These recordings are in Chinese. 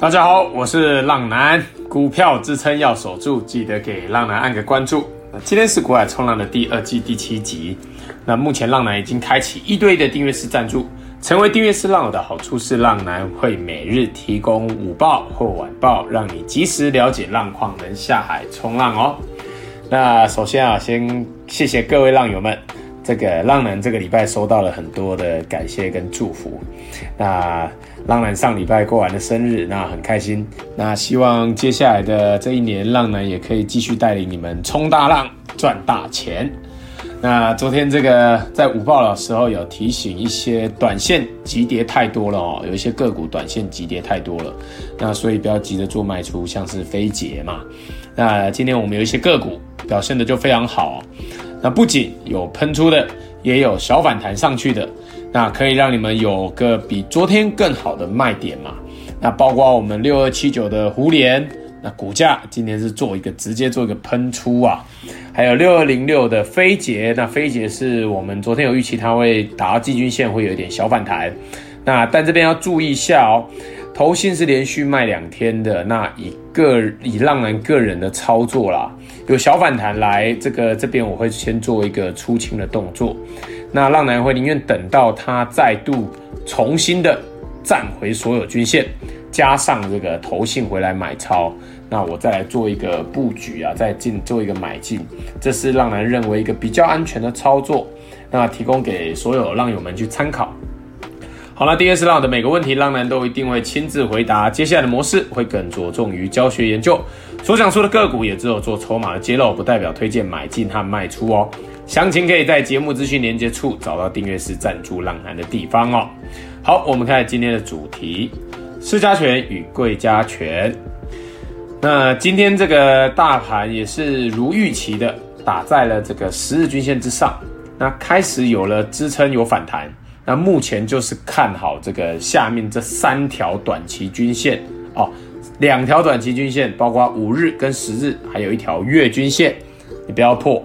大家好，我是浪男，股票支撑要守住，记得给浪男按个关注。今天是股海冲浪的第二季第七集。那目前浪男已经开启一对一的订阅式赞助，成为订阅式浪友的好处是，浪男会每日提供午报或晚报，让你及时了解浪况，能下海冲浪哦。那首先啊，先谢谢各位浪友们。这个浪男这个礼拜收到了很多的感谢跟祝福。那浪男上礼拜过完了生日，那很开心。那希望接下来的这一年，浪男也可以继续带领你们冲大浪，赚大钱。那昨天这个在午报的时候有提醒一些短线急跌太多了哦，有一些个股短线急跌太多了，那所以不要急着做卖出，像是飞捷嘛。那今天我们有一些个股表现的就非常好。那不仅有喷出的，也有小反弹上去的，那可以让你们有个比昨天更好的卖点嘛。那包括我们六二七九的胡连，那股价今天是做一个直接做一个喷出啊。还有六二零六的飞捷，那飞捷是我们昨天有预期它会打到季均线，会有一点小反弹。那但这边要注意一下哦，投信是连续卖两天的，那以个以浪男个人的操作啦。有小反弹来，这个这边我会先做一个出清的动作。那浪男会宁愿等到它再度重新的站回所有均线，加上这个投信回来买超，那我再来做一个布局啊，再进做一个买进。这是浪男认为一个比较安全的操作，那提供给所有浪友们去参考。好了，第二次浪的每个问题，浪男都一定会亲自回答。接下来的模式会更着重于教学研究，所讲述的个股也只有做筹码的揭露，不代表推荐买进和卖出哦。详情可以在节目资讯连接处找到订阅式赞助浪男的地方哦。好，我们看今天的主题：市加权与贵加权。那今天这个大盘也是如预期的打在了这个十日均线之上，那开始有了支撑，有反弹。那目前就是看好这个下面这三条短期均线哦，两条短期均线，包括五日跟十日，还有一条月均线，你不要破，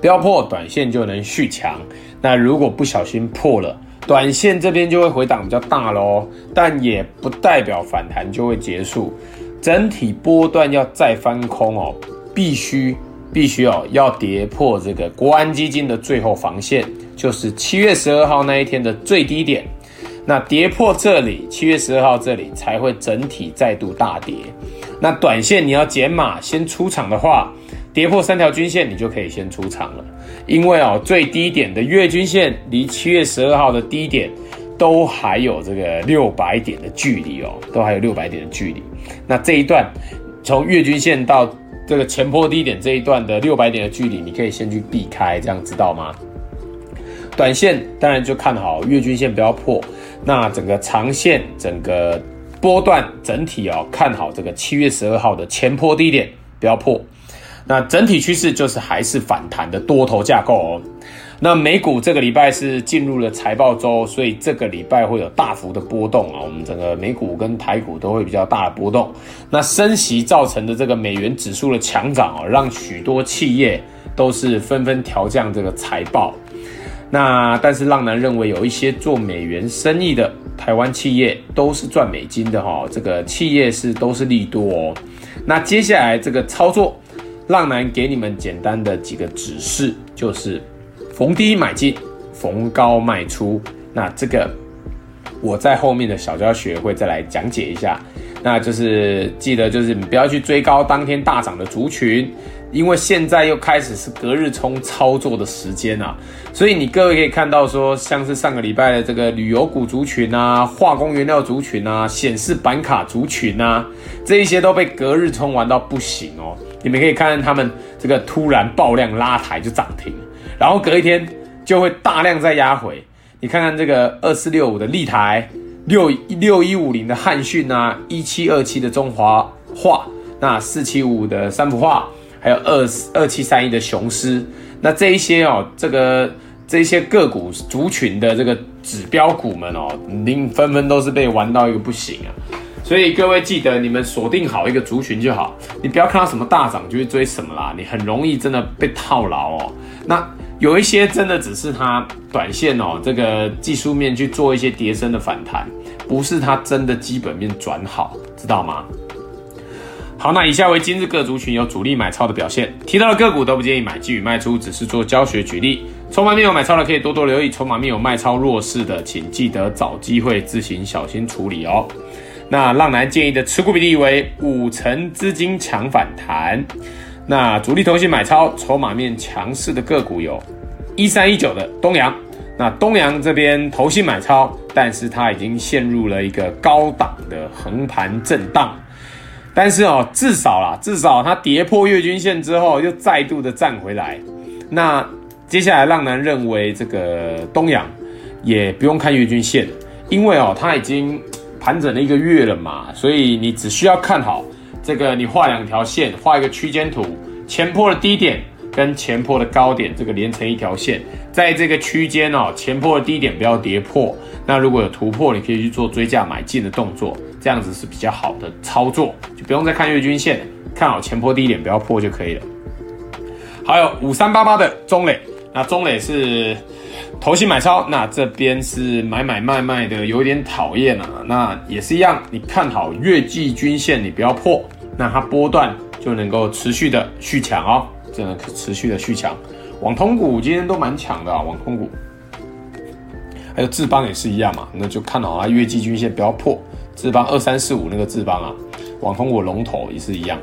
不要破，短线就能续强。那如果不小心破了，短线这边就会回档比较大喽，但也不代表反弹就会结束，整体波段要再翻空哦，必须。必须哦，要跌破这个国安基金的最后防线，就是七月十二号那一天的最低点。那跌破这里，七月十二号这里才会整体再度大跌。那短线你要减码先出场的话，跌破三条均线，你就可以先出场了。因为哦，最低点的月均线离七月十二号的低点都还有这个六百点的距离哦，都还有六百点的距离。那这一段从月均线到这个前波低点这一段的六百点的距离，你可以先去避开，这样知道吗？短线当然就看好月均线不要破，那整个长线整个波段整体哦，看好这个七月十二号的前波低点不要破，那整体趋势就是还是反弹的多头架构哦。那美股这个礼拜是进入了财报周，所以这个礼拜会有大幅的波动啊。我们整个美股跟台股都会比较大的波动。那升息造成的这个美元指数的强涨啊，让许多企业都是纷纷调降这个财报。那但是浪男认为有一些做美元生意的台湾企业都是赚美金的哈，这个企业是都是利多哦。那接下来这个操作，浪男给你们简单的几个指示，就是。逢低买进，逢高卖出。那这个我在后面的小教学会再来讲解一下。那就是记得，就是你不要去追高当天大涨的族群，因为现在又开始是隔日冲操作的时间啊。所以你各位可以看到说，像是上个礼拜的这个旅游股族群啊、化工原料族群啊、显示板卡族群啊，这一些都被隔日冲玩到不行哦。你们可以看看他们这个突然爆量拉抬就涨停。然后隔一天就会大量再压回，你看看这个二四六五的立台，六六一五零的汉讯啊，一七二七的中华化，那四七五的三福化，还有二二七三一的雄狮，那这一些哦，这个这些个股族群的这个指标股们哦，您纷纷都是被玩到一个不行啊。所以各位记得，你们锁定好一个族群就好，你不要看到什么大涨就去追什么啦，你很容易真的被套牢哦。那。有一些真的只是它短线哦，这个技术面去做一些跌升的反弹，不是它真的基本面转好，知道吗？好，那以下为今日各族群有主力买超的表现，提到的个股都不建议买进与卖出，只是做教学举例。筹码面有买超的可以多多留意，筹码面有卖超弱势的，请记得找机会自行小心处理哦。那浪男建议的持股比例为五成资金强反弹。那主力投信买超，筹码面强势的个股有一三一九的东阳。那东阳这边投信买超，但是它已经陷入了一个高档的横盘震荡。但是哦，至少啦，至少它跌破月均线之后，又再度的站回来。那接下来，浪男认为这个东阳也不用看月均线，因为哦，它已经盘整了一个月了嘛，所以你只需要看好这个，你画两条线，画一个区间图，前坡的低点跟前坡的高点，这个连成一条线，在这个区间哦，前坡的低点不要跌破。那如果有突破，你可以去做追价买进的动作。这样子是比较好的操作，就不用再看月均线，看好前坡低点不要破就可以了。还有五三八八的中磊，那中磊是投信买超，那这边是买买卖卖的，有点讨厌啊。那也是一样，你看好月季均线，你不要破，那它波段就能够持续的续强哦，真的可持续的续强。网通股今天都蛮强的啊，网通股，还有智邦也是一样嘛，那就看好它月季均线不要破。智邦二三四五那个智邦啊，网通股龙头也是一样，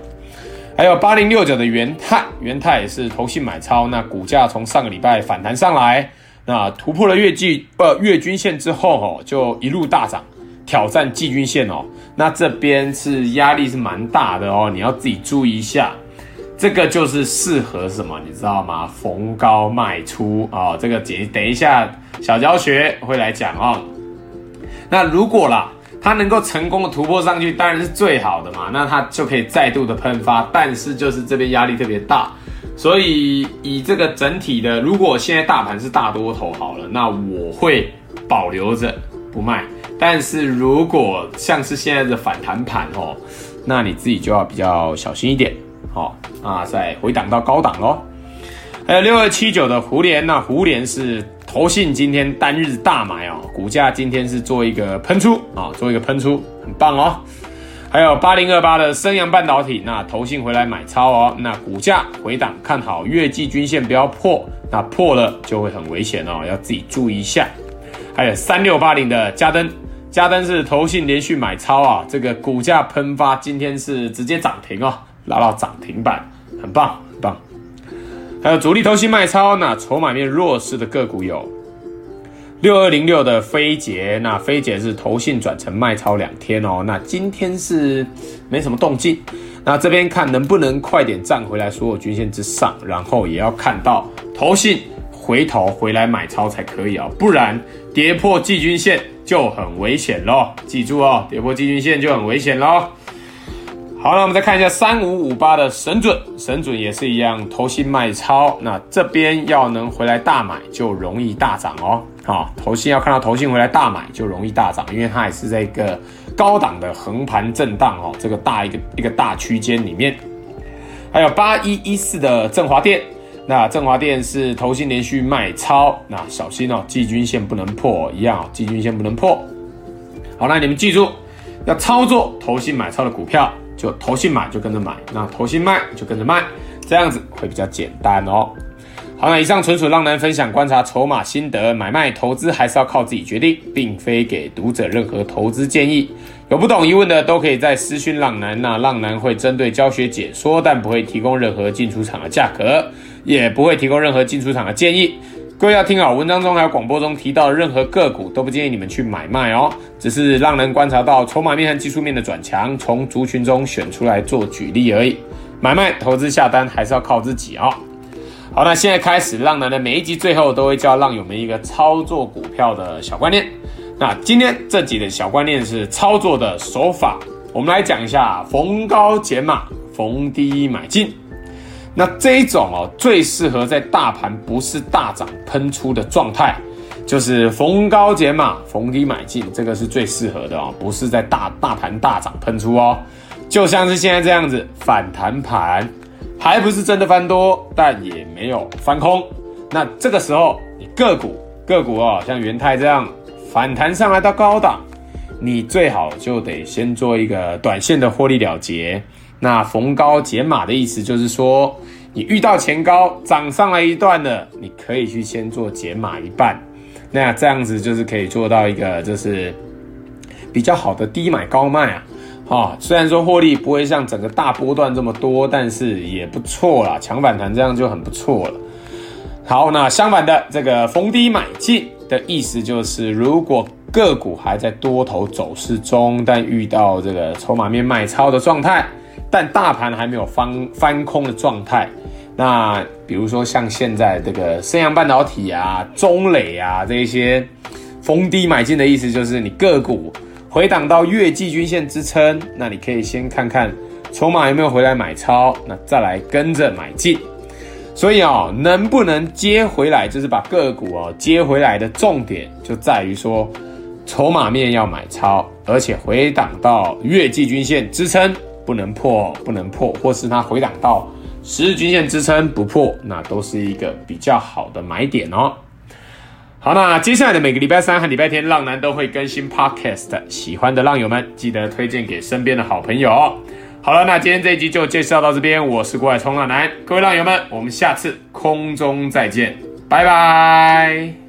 还有八零六九的元泰，元泰也是投信买超，那股价从上个礼拜反弹上来，那突破了月季呃月均线之后哦，就一路大涨，挑战季均线哦，那这边是压力是蛮大的哦，你要自己注意一下，这个就是适合什么，你知道吗？逢高卖出啊、哦，这个等等一下小教学会来讲哦，那如果啦。它能够成功的突破上去，当然是最好的嘛，那它就可以再度的喷发。但是就是这边压力特别大，所以以这个整体的，如果现在大盘是大多头好了，那我会保留着不卖。但是如果像是现在的反弹盘哦，那你自己就要比较小心一点哦。啊，再回档到高档喽。还有六二七九的胡连，那胡连是。投信今天单日大买哦，股价今天是做一个喷出啊，做一个喷出，很棒哦。还有八零二八的升阳半导体，那投信回来买超哦，那股价回档看好月季均线不要破，那破了就会很危险哦，要自己注意一下。还有三六八零的嘉登，嘉登是投信连续买超啊，这个股价喷发，今天是直接涨停哦，拉到涨停板，很棒很棒。还有主力投信卖超，那筹码面弱势的个股有六二零六的飞捷，那飞捷是投信转成卖超两天哦，那今天是没什么动静，那这边看能不能快点站回来所有均线之上，然后也要看到投信回头回来买超才可以哦，不然跌破季均线就很危险咯，记住哦，跌破季均线就很危险咯。好，那我们再看一下三五五八的神准，神准也是一样，投信卖超，那这边要能回来大买，就容易大涨哦。好，投信要看到投信回来大买，就容易大涨，因为它也是在一个高档的横盘震荡哦，这个大一个一个大区间里面。还有八一一四的振华电，那振华电是投信连续卖超，那小心哦，季均线不能破，一样哦，季均线不能破。好，那你们记住，要操作投信买超的股票。就投信买就跟着买，那投信卖就跟着卖，这样子会比较简单哦。好，那以上纯属浪男分享观察筹码心得，买卖投资还是要靠自己决定，并非给读者任何投资建议。有不懂疑问的都可以在私讯浪男，那浪男会针对教学解说，但不会提供任何进出场的价格，也不会提供任何进出场的建议。各位要听好，文章中还有广播中提到的任何个股都不建议你们去买卖哦，只是让人观察到筹码面和技术面的转强，从族群中选出来做举例而已。买卖投资下单还是要靠自己哦。好，那现在开始，浪男的每一集最后都会教浪友们一个操作股票的小观念。那今天这集的小观念是操作的手法，我们来讲一下逢高减码，逢低买进。那这一种哦，最适合在大盘不是大涨喷出的状态，就是逢高减码，逢低买进，这个是最适合的哦，不是在大大盘大涨喷出哦，就像是现在这样子反弹盘，还不是真的翻多，但也没有翻空。那这个时候，你个股个股哦，像元泰这样反弹上来到高档，你最好就得先做一个短线的获利了结。那逢高减码的意思就是说，你遇到前高涨上来一段了，你可以去先做减码一半。那这样子就是可以做到一个就是比较好的低买高卖啊。啊，虽然说获利不会像整个大波段这么多，但是也不错啦。强反弹这样就很不错了。好，那相反的这个逢低买进的意思就是，如果个股还在多头走势中，但遇到这个筹码面卖超的状态，但大盘还没有翻翻空的状态，那比如说像现在这个升阳半导体啊、中磊啊这一些逢低买进的意思，就是你个股。回档到月季均线支撑，那你可以先看看筹码有没有回来买超，那再来跟着买进。所以哦，能不能接回来，就是把个股哦接回来的重点，就在于说筹码面要买超，而且回档到月季均线支撑不能破，不能破，或是它回档到十日均线支撑不破，那都是一个比较好的买点哦。好，那接下来的每个礼拜三和礼拜天，浪男都会更新 Podcast。喜欢的浪友们，记得推荐给身边的好朋友。好了，那今天这一集就介绍到这边。我是股海冲浪男，各位浪友们，我们下次空中再见，拜拜。